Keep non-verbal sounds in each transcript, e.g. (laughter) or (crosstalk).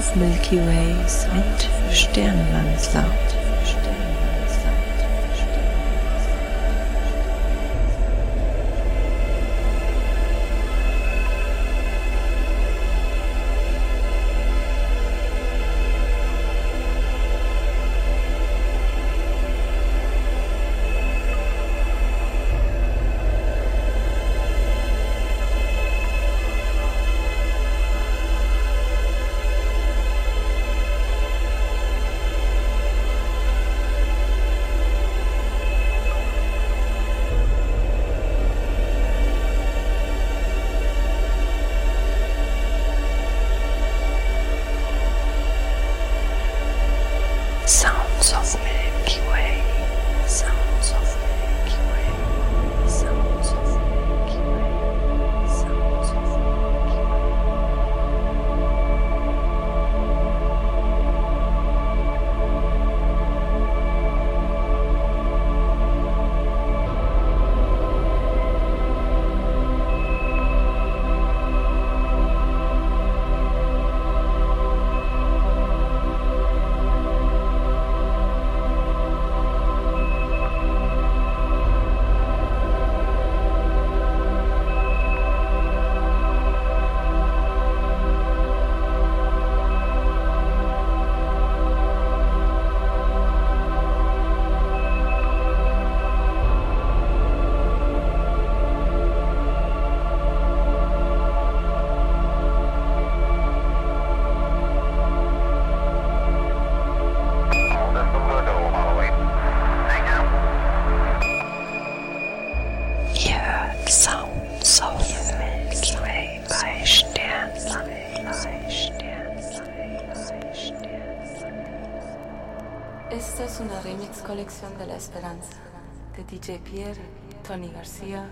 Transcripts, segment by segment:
of Milky Ways mit Sternwandler. De la Esperanza de DJ Pierre, Tony García,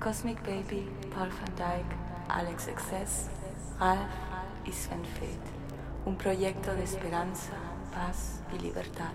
Cosmic Baby, Paul van Dyke, Alex Excess, Ralph y Sven Fate. Un proyecto de esperanza, paz y libertad.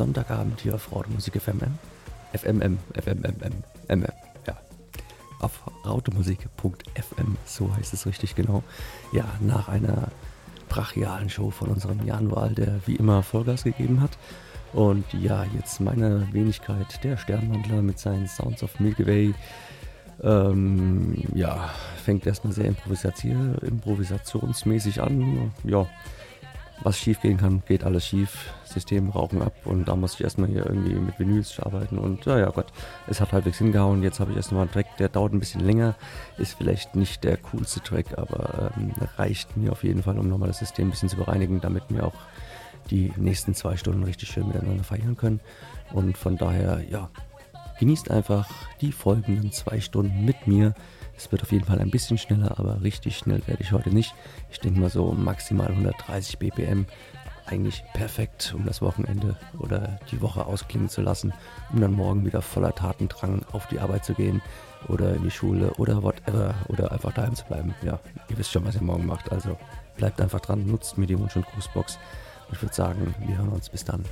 Sonntagabend hier auf Rautemusik FMM. FMM, FMMM, MM, ja. Auf rautemusik.fm, so heißt es richtig genau. Ja, nach einer brachialen Show von unserem Januar, der wie immer Vollgas gegeben hat. Und ja, jetzt meine Wenigkeit, der Sternwandler mit seinen Sounds of Milky Way. Ähm, ja, fängt erstmal sehr improvisationsmäßig an. Ja, was schief gehen kann, geht alles schief. System rauchen ab und da musste ich erstmal hier irgendwie mit Vinyls arbeiten und ja, ja Gott, es hat halbwegs hingehauen. Jetzt habe ich erstmal einen Track, der dauert ein bisschen länger, ist vielleicht nicht der coolste Track, aber ähm, reicht mir auf jeden Fall, um nochmal das System ein bisschen zu bereinigen, damit wir auch die nächsten zwei Stunden richtig schön miteinander feiern können. Und von daher, ja, genießt einfach die folgenden zwei Stunden mit mir. Es wird auf jeden Fall ein bisschen schneller, aber richtig schnell werde ich heute nicht. Ich denke mal so maximal 130 BPM. Eigentlich perfekt, um das Wochenende oder die Woche ausklingen zu lassen, um dann morgen wieder voller Tatendrang auf die Arbeit zu gehen oder in die Schule oder whatever oder einfach daheim zu bleiben. Ja, ihr wisst schon, was ihr morgen macht. Also bleibt einfach dran, nutzt mir die Wunsch- und Grußbox. Ich würde sagen, wir hören uns bis dann.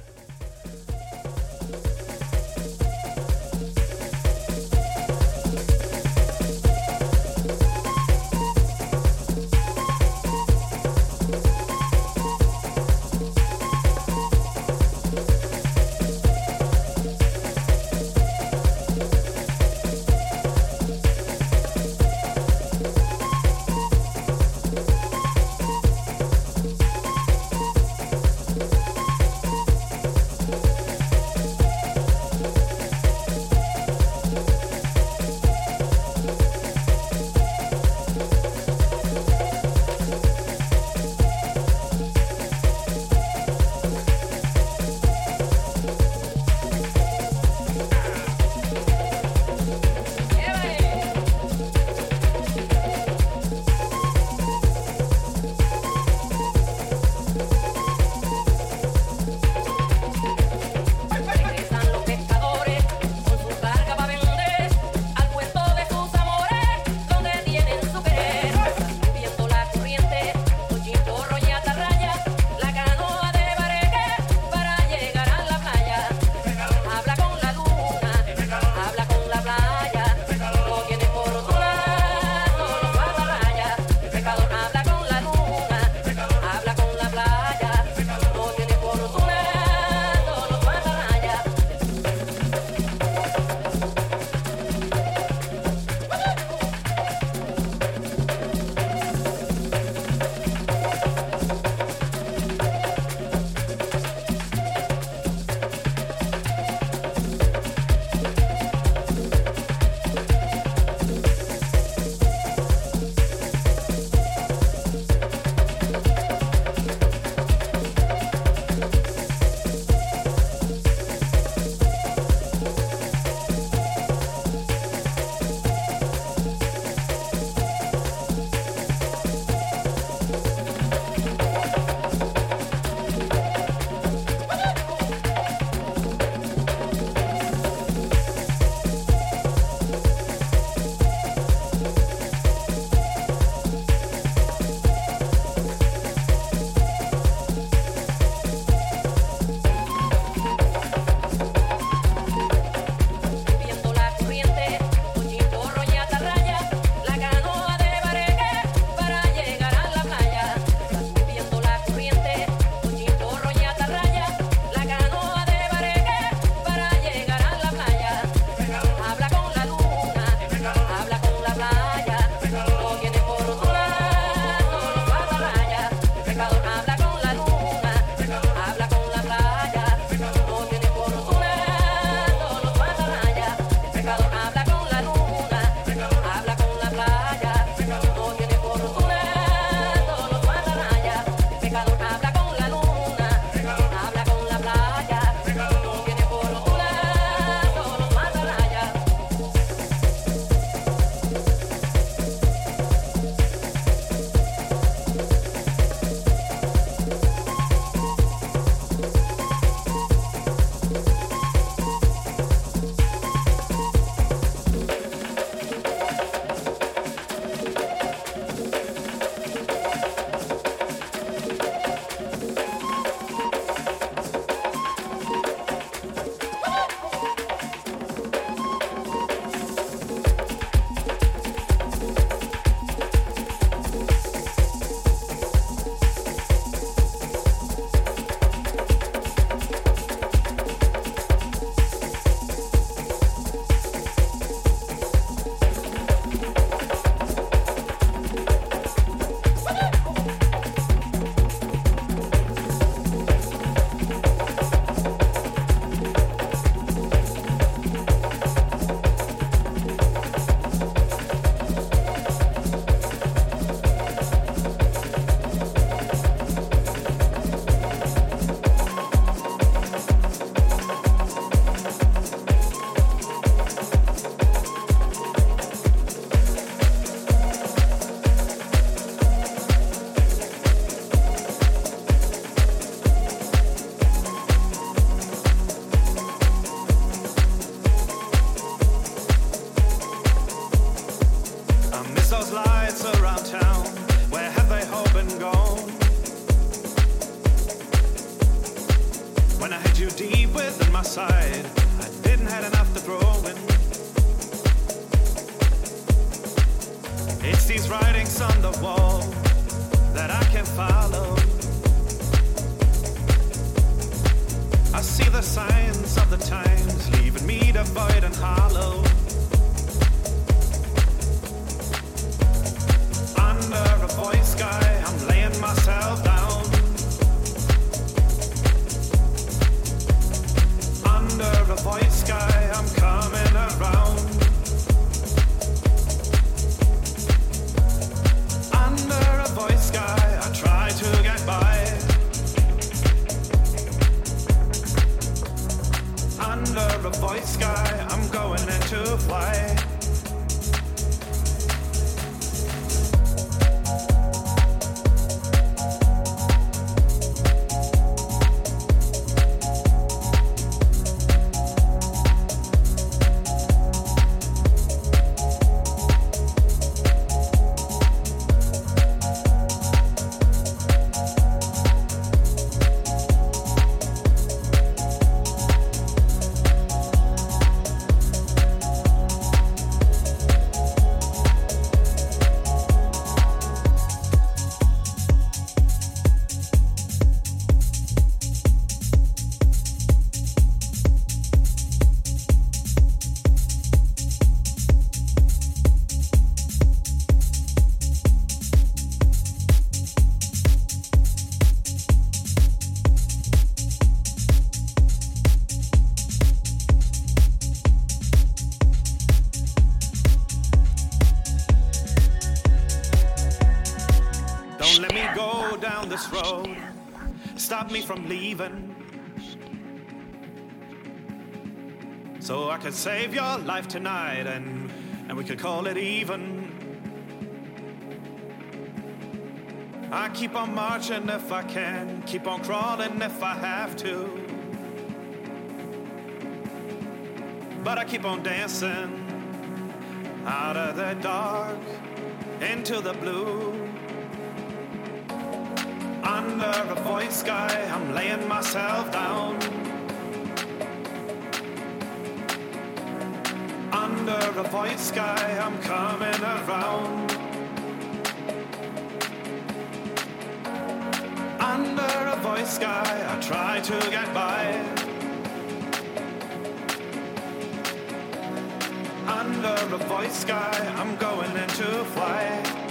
Go down this road. Stop me from leaving. So I could save your life tonight and, and we could call it even. I keep on marching if I can, keep on crawling if I have to. But I keep on dancing out of the dark into the blue. Under a voice sky, I'm laying myself down. Under a voice sky, I'm coming around. Under a voice sky, I try to get by. Under a voice sky, I'm going into flight.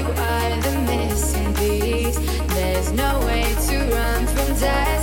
you are the missing piece. There's no way to run from death.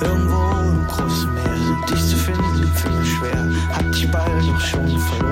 Irgendwo im großen Meer. Dich zu finden, finde ich schwer. Hat dich bald doch schon verloren.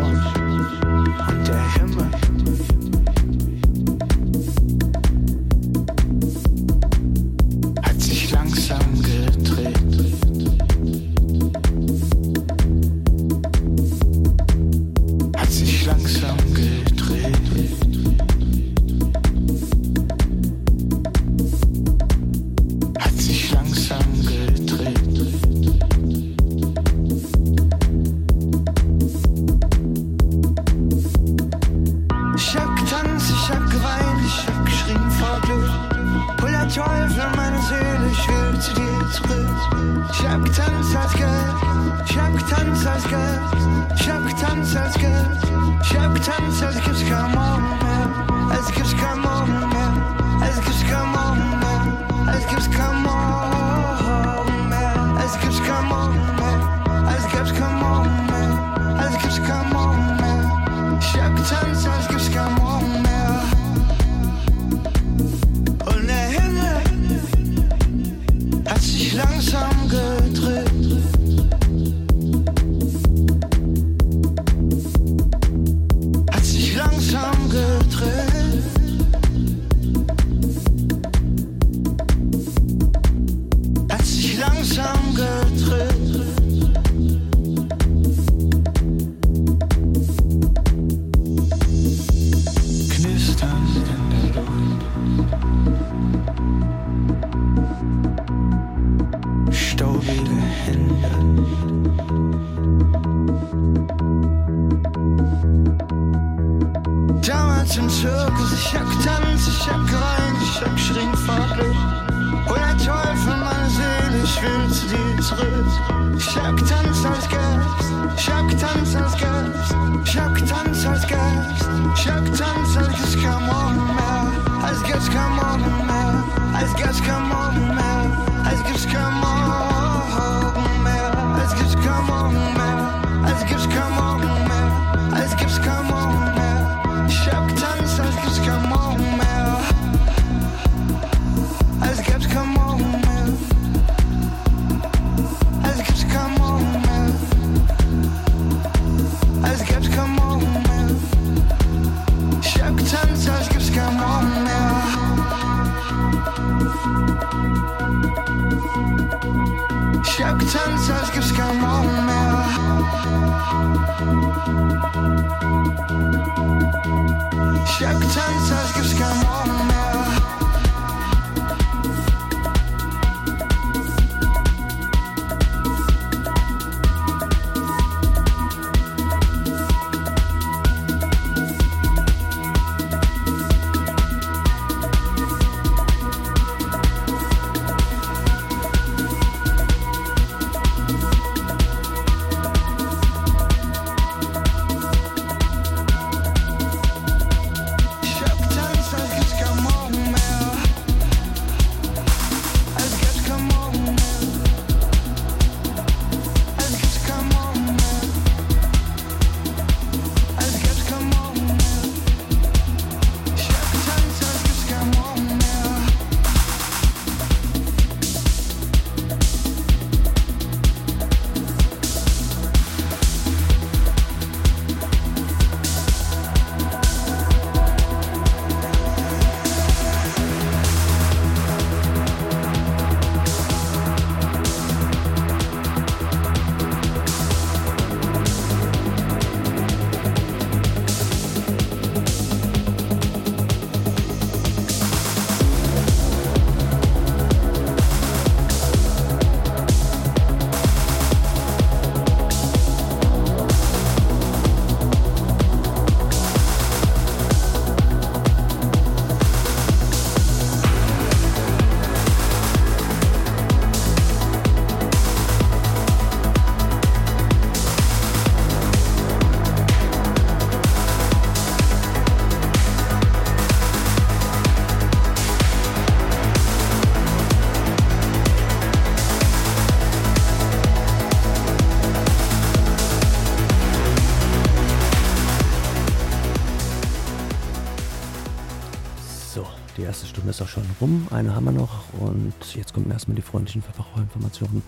rum, eine haben wir noch und jetzt kommen erstmal die freundlichen Verbraucherinformationen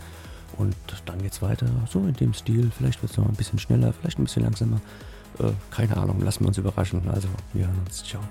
und dann geht's weiter, so in dem Stil. Vielleicht wird es noch ein bisschen schneller, vielleicht ein bisschen langsamer. Äh, keine Ahnung, lassen wir uns überraschen. Also, wir hören uns. Ciao.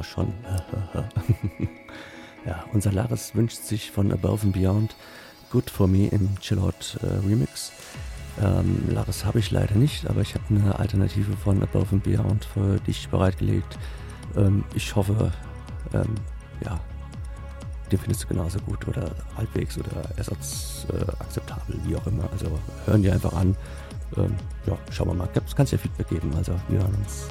Ja, schon. (laughs) ja, unser Laris wünscht sich von Above and Beyond Good for Me im Chillout äh, Remix. Ähm, Laris habe ich leider nicht, aber ich habe eine Alternative von Above and Beyond für dich bereitgelegt. Ähm, ich hoffe, ähm, ja, den findest du genauso gut oder halbwegs oder ersatzakzeptabel, äh, wie auch immer. Also hören die einfach an. Ähm, ja, schauen wir mal. Kannst ja Feedback geben. Also wir hören uns.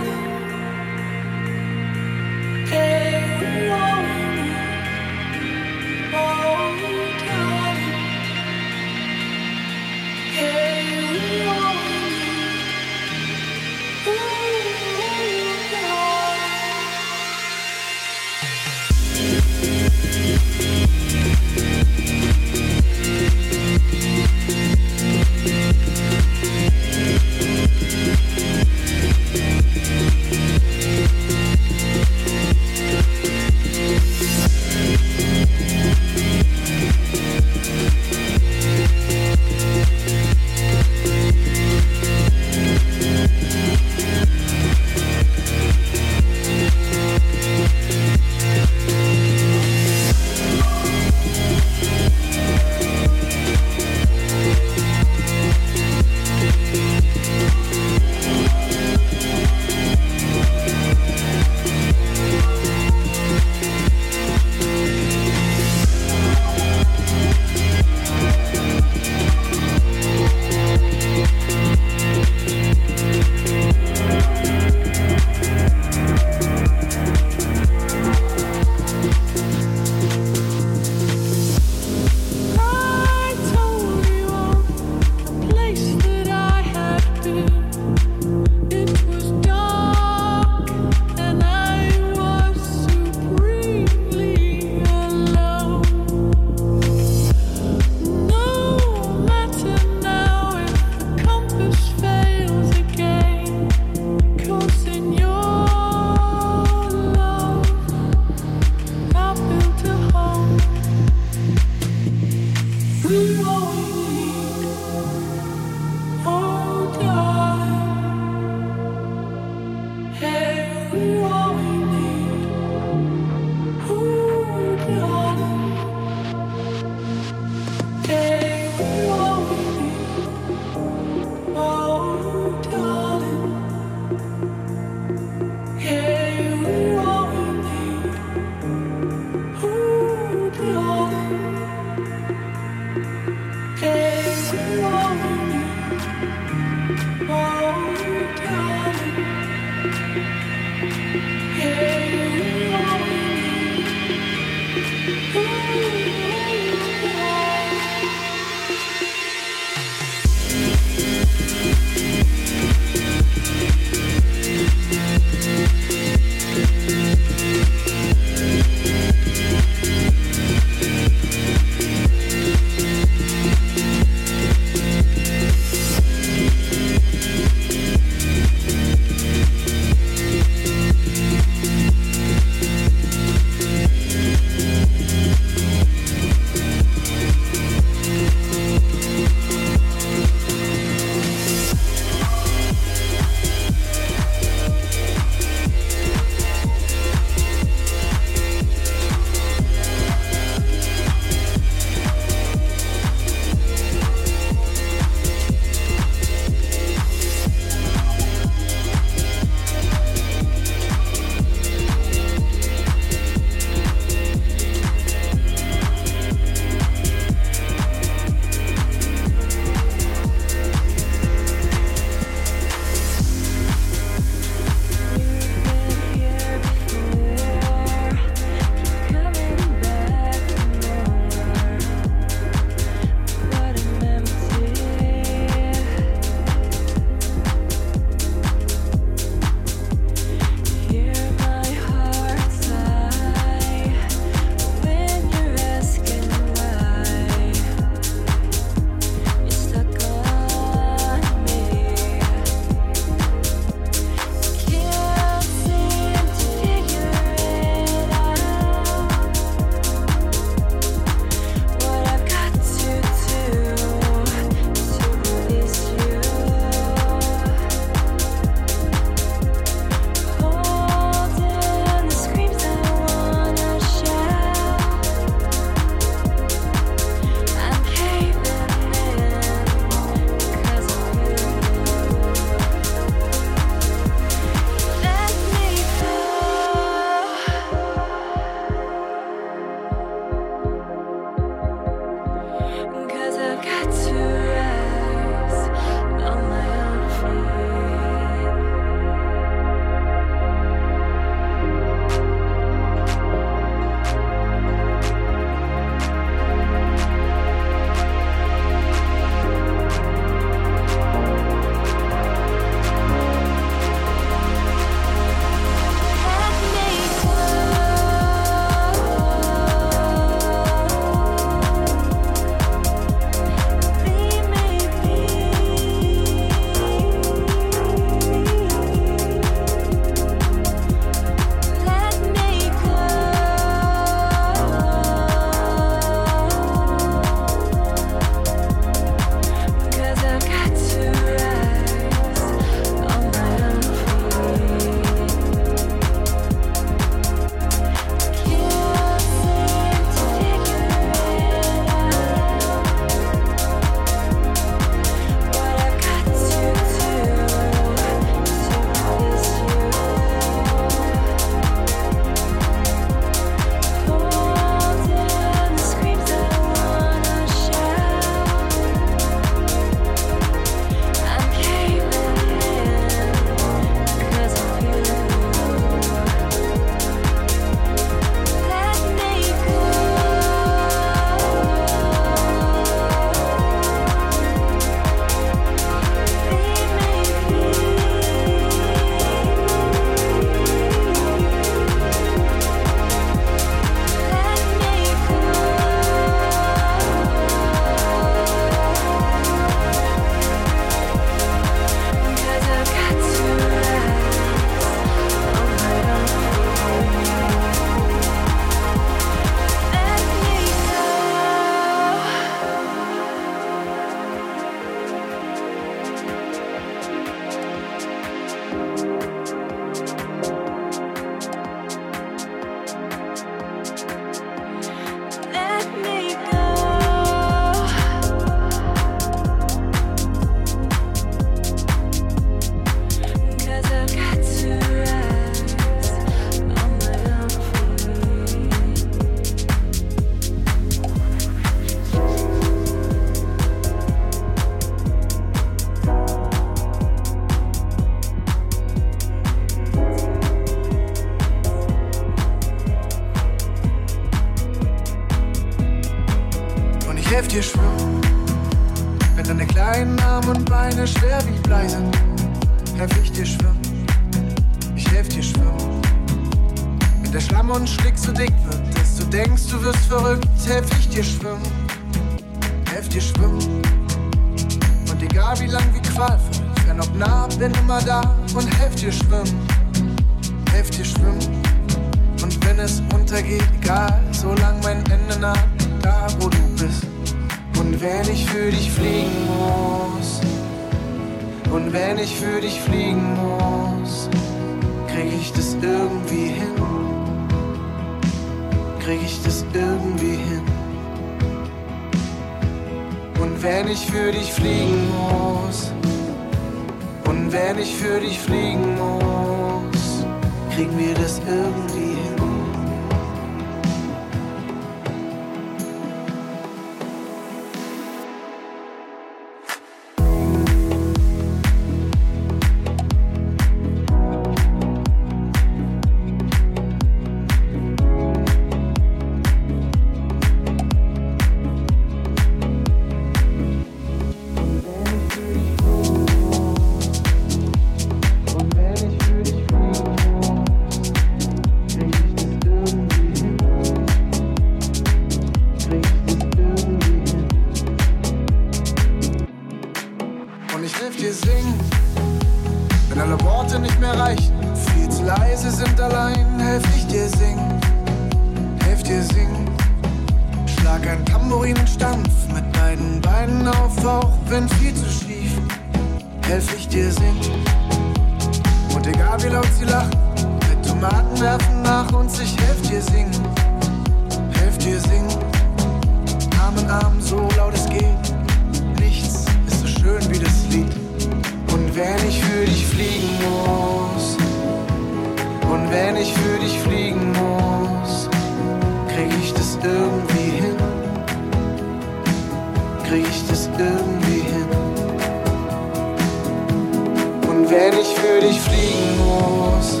für dich fliegen muss,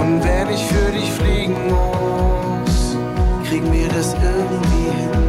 und wenn ich für dich fliegen muss, kriegen wir das irgendwie hin.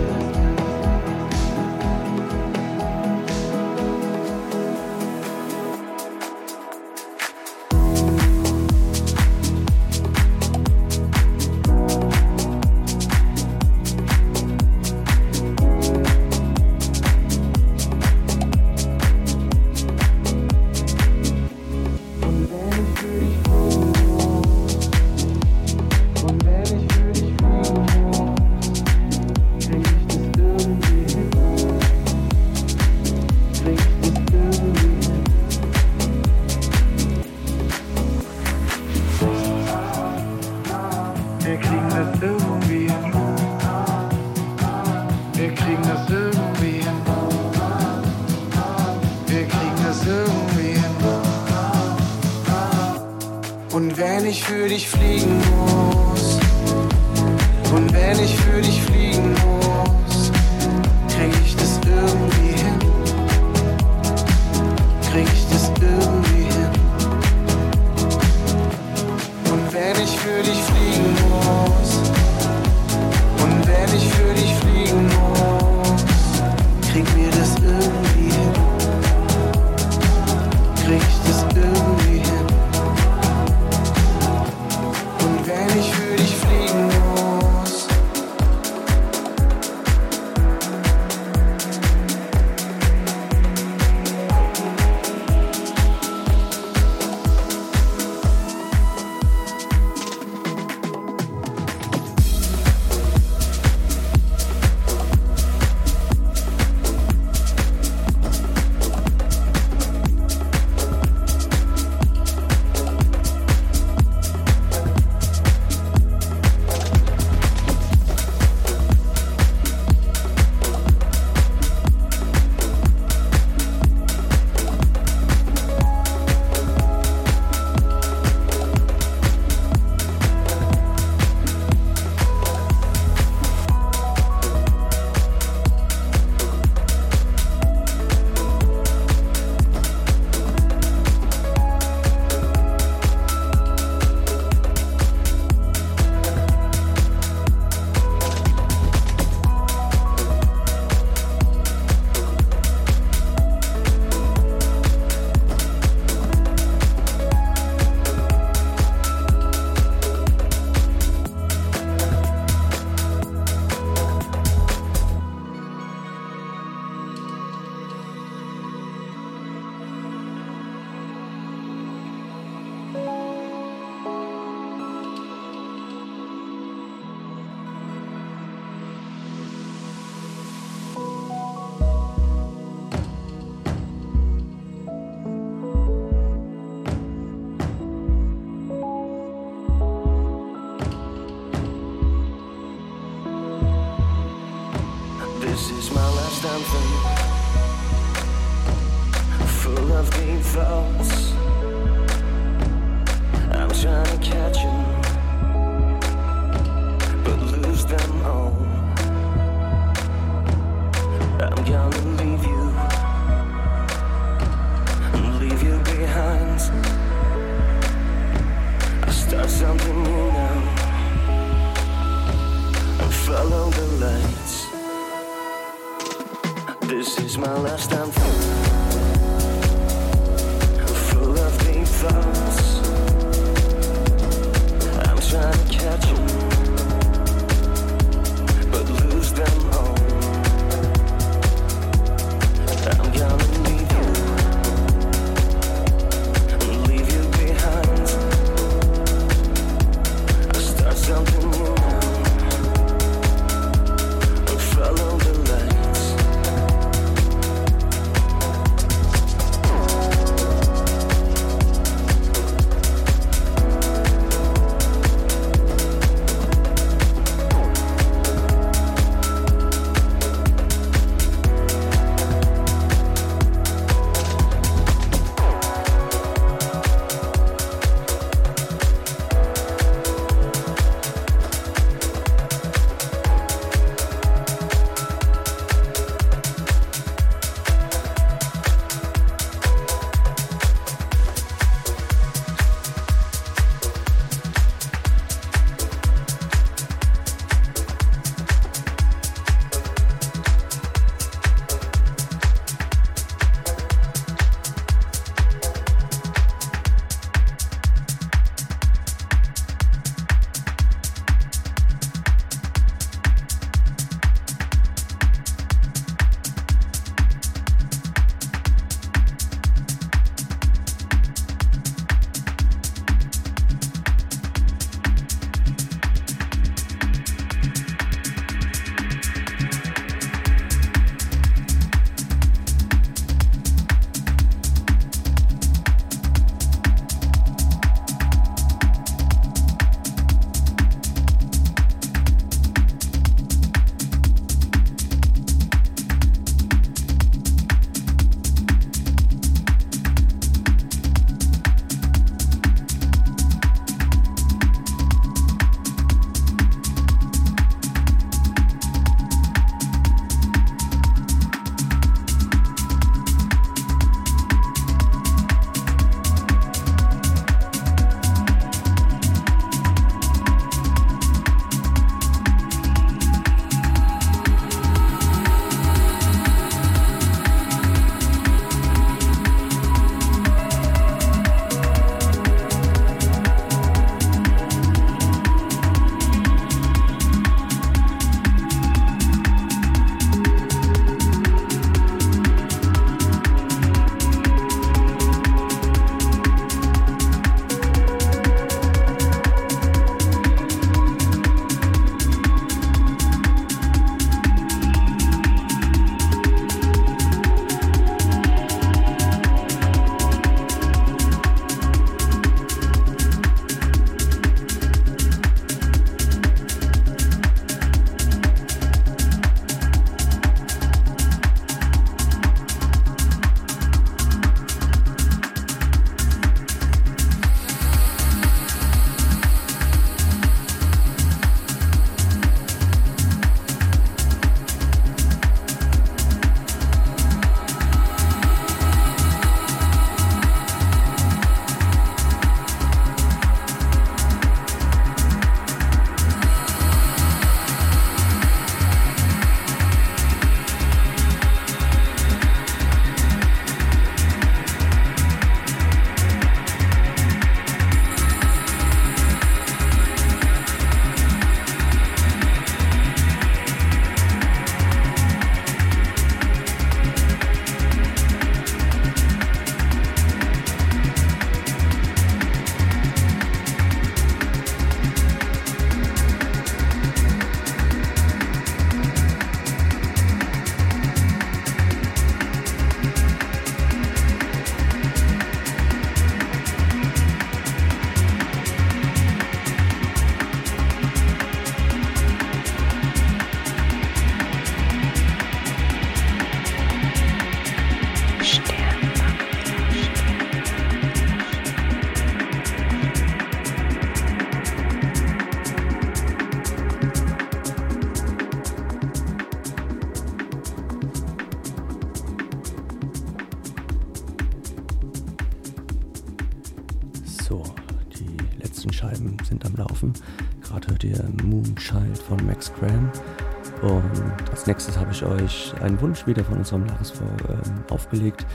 Euch einen Wunsch wieder von unserem Lars ähm, aufgelegt.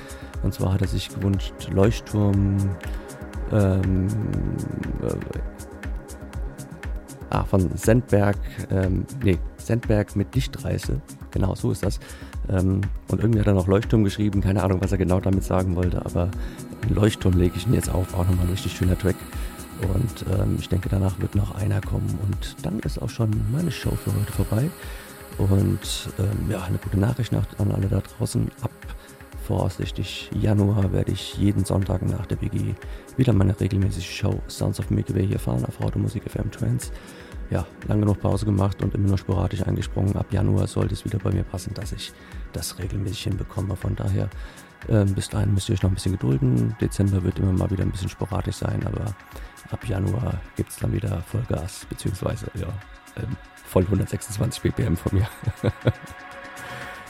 Und zwar hat er sich gewünscht Leuchtturm ähm, äh, ah, von Sendberg, ähm, nee, Sendberg mit Lichtreise. Genau, so ist das. Ähm, und irgendwie hat er noch Leuchtturm geschrieben, keine Ahnung, was er genau damit sagen wollte, aber Leuchtturm lege ich ihn jetzt auf, auch nochmal ein richtig schöner Track. Und ähm, ich denke, danach wird noch einer kommen und dann ist auch schon meine Show für heute vorbei. Und ähm, ja, eine gute Nachricht nach, an alle da draußen. Ab voraussichtlich Januar werde ich jeden Sonntag nach der BG wieder meine regelmäßige Show Sounds of Milky Way hier fahren auf Automusik FM Trends. Ja, lang genug Pause gemacht und immer nur sporadisch eingesprungen. Ab Januar sollte es wieder bei mir passen, dass ich das regelmäßig hinbekomme. Von daher, ähm, bis dahin müsst ihr euch noch ein bisschen gedulden. Dezember wird immer mal wieder ein bisschen sporadisch sein, aber ab Januar gibt es dann wieder Vollgas, beziehungsweise ja, ähm, voll 126 BPM von mir. (laughs)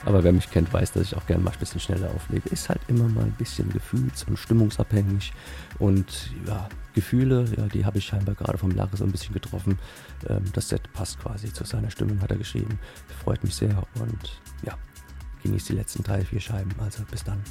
Aber wer mich kennt, weiß, dass ich auch gerne mal ein bisschen schneller auflege. Ist halt immer mal ein bisschen gefühls- und stimmungsabhängig. Und ja, Gefühle, ja, die habe ich scheinbar gerade vom Lache so ein bisschen getroffen. Ähm, das Set passt quasi zu seiner Stimmung, hat er geschrieben. Freut mich sehr und ja, genießt die letzten drei, vier Scheiben. Also bis dann.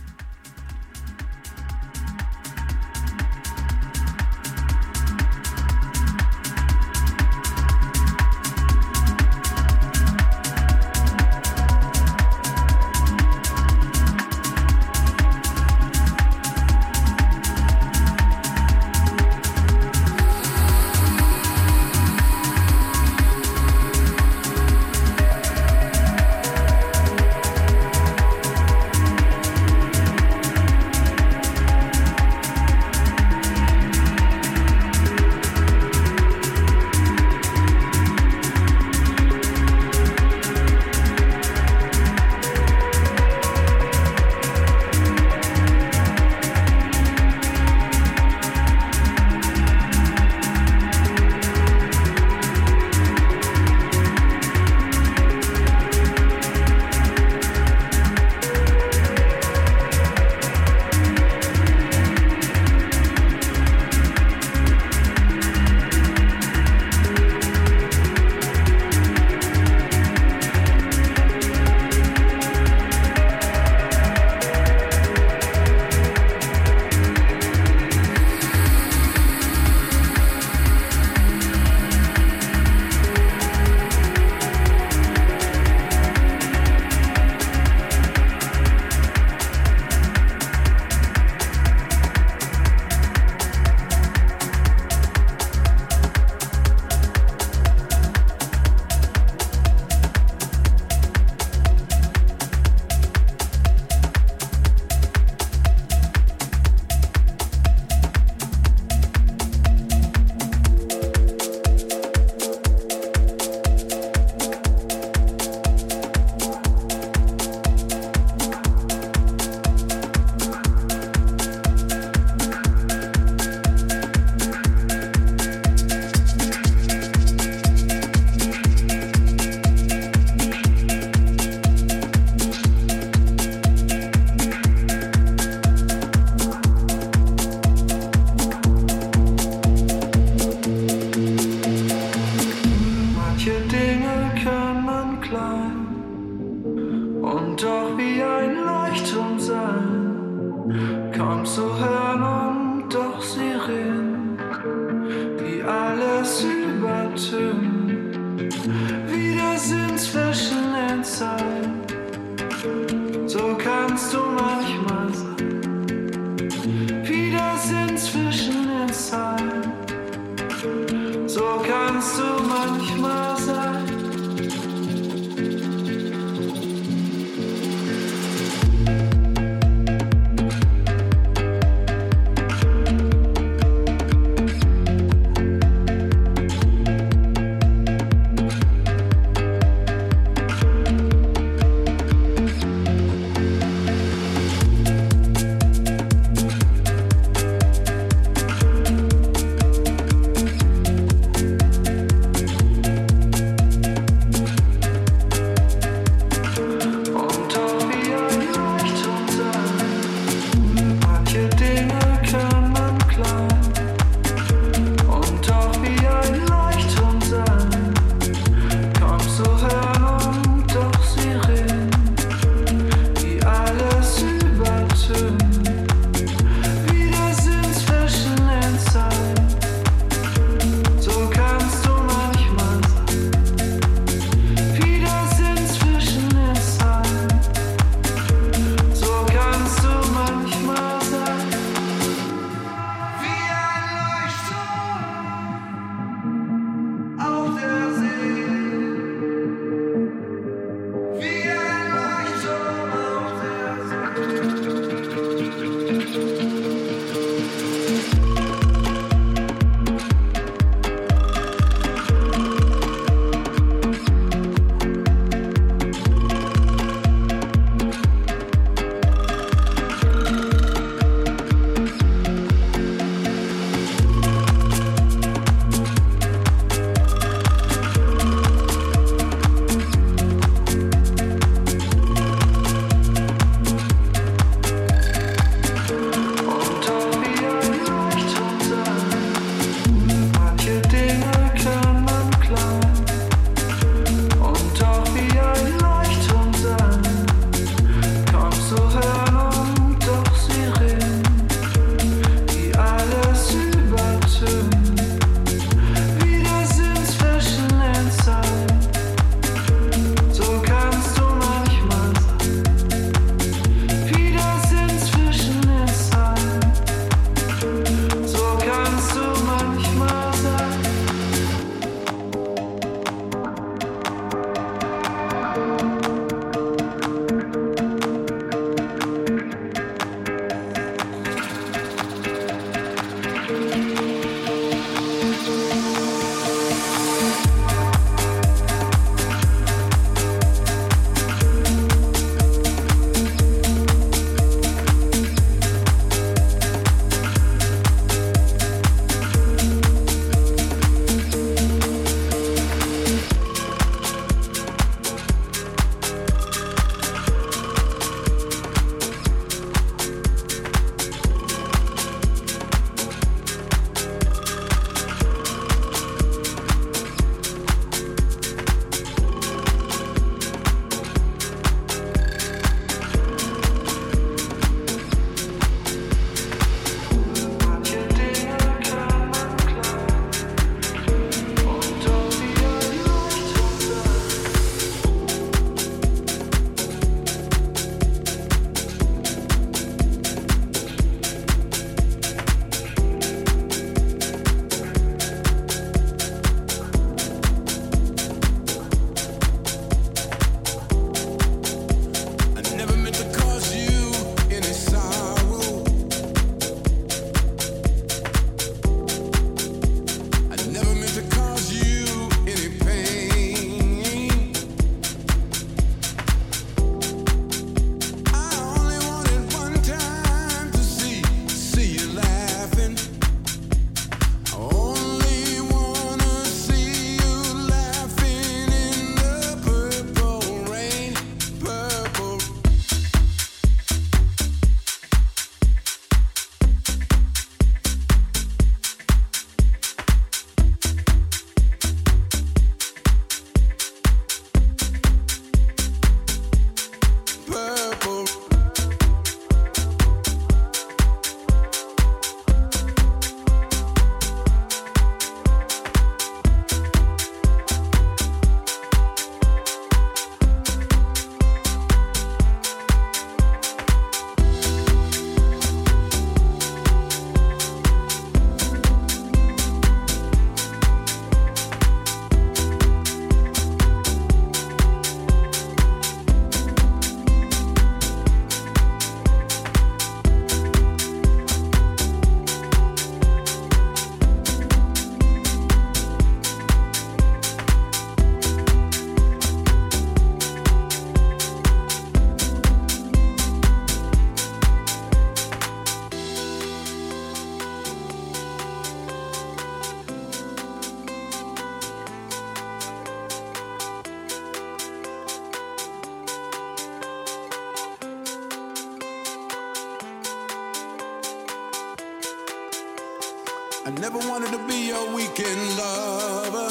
I never wanted to be your weekend lover.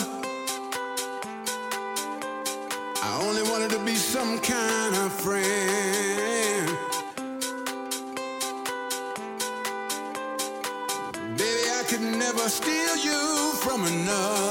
I only wanted to be some kind of friend. Baby, I could never steal you from another.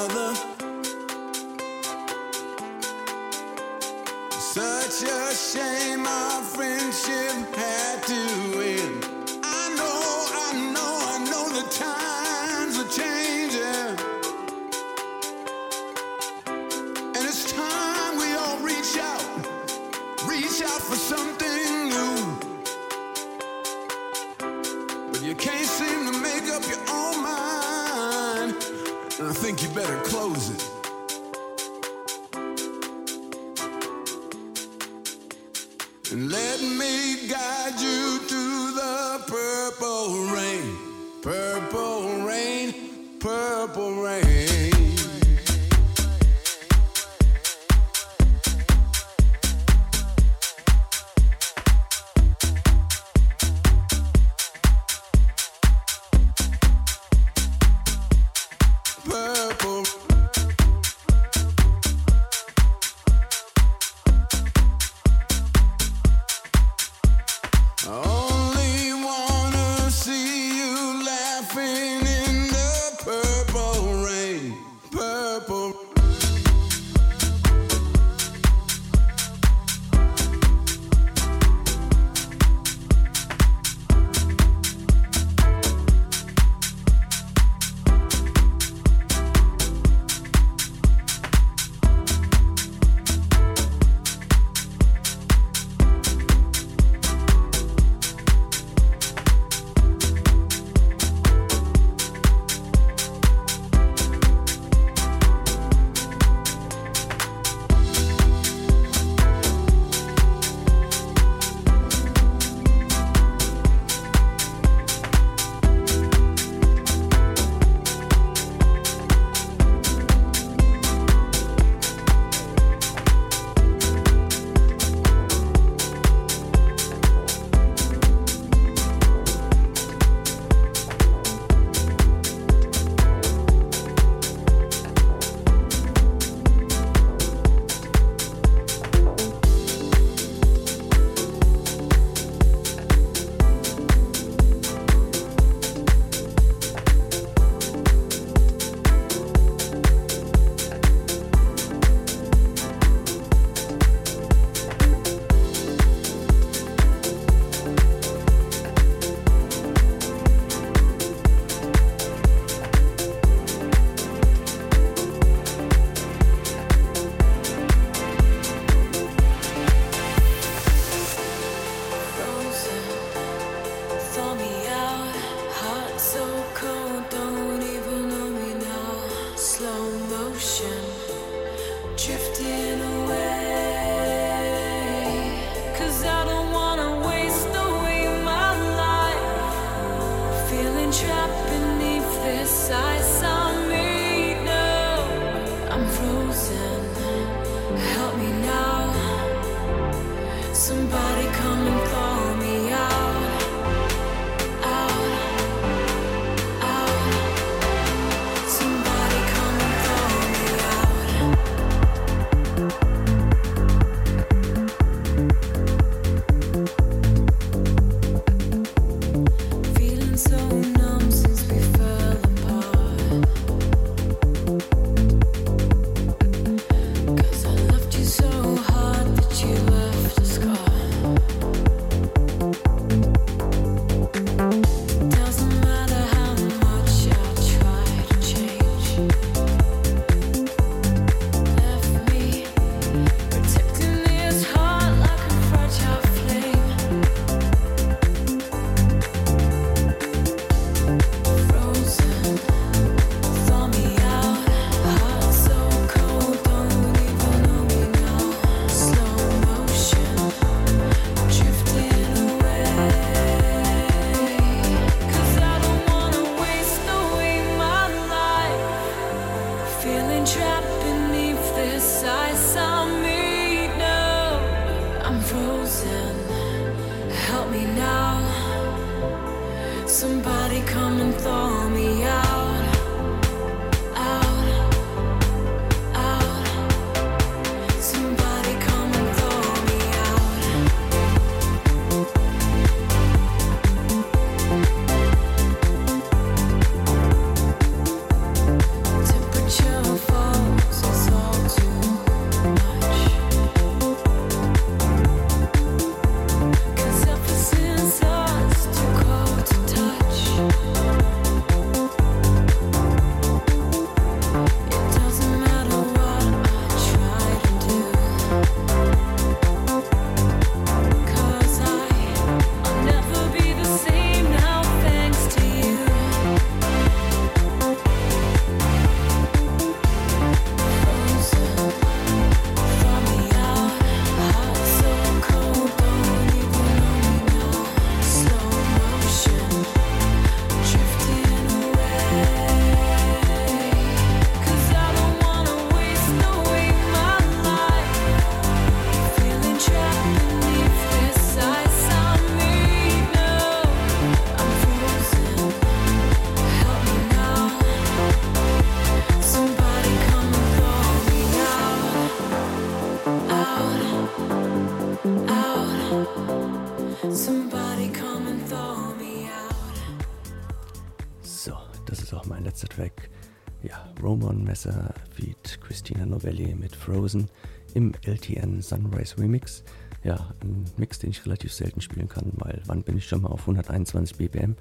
Novelli mit Frozen im LTN Sunrise Remix. Ja, ein Mix, den ich relativ selten spielen kann, weil wann bin ich schon mal auf 121 BPM?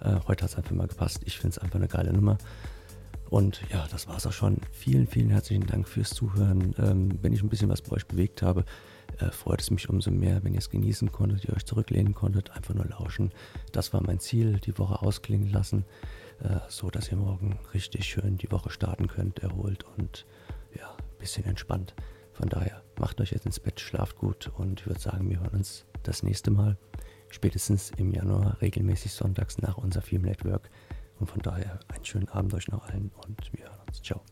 Äh, heute hat es einfach mal gepasst. Ich finde es einfach eine geile Nummer. Und ja, das war es auch schon. Vielen, vielen herzlichen Dank fürs Zuhören. Ähm, wenn ich ein bisschen was bei euch bewegt habe, äh, freut es mich umso mehr, wenn ihr es genießen konntet, ihr euch zurücklehnen konntet, einfach nur lauschen. Das war mein Ziel, die Woche ausklingen lassen, äh, so dass ihr morgen richtig schön die Woche starten könnt, erholt und ja, ein bisschen entspannt. Von daher macht euch jetzt ins Bett, schlaft gut und ich würde sagen, wir hören uns das nächste Mal, spätestens im Januar, regelmäßig sonntags nach unser Film Network. Und von daher einen schönen Abend euch noch allen und wir hören uns. Ciao.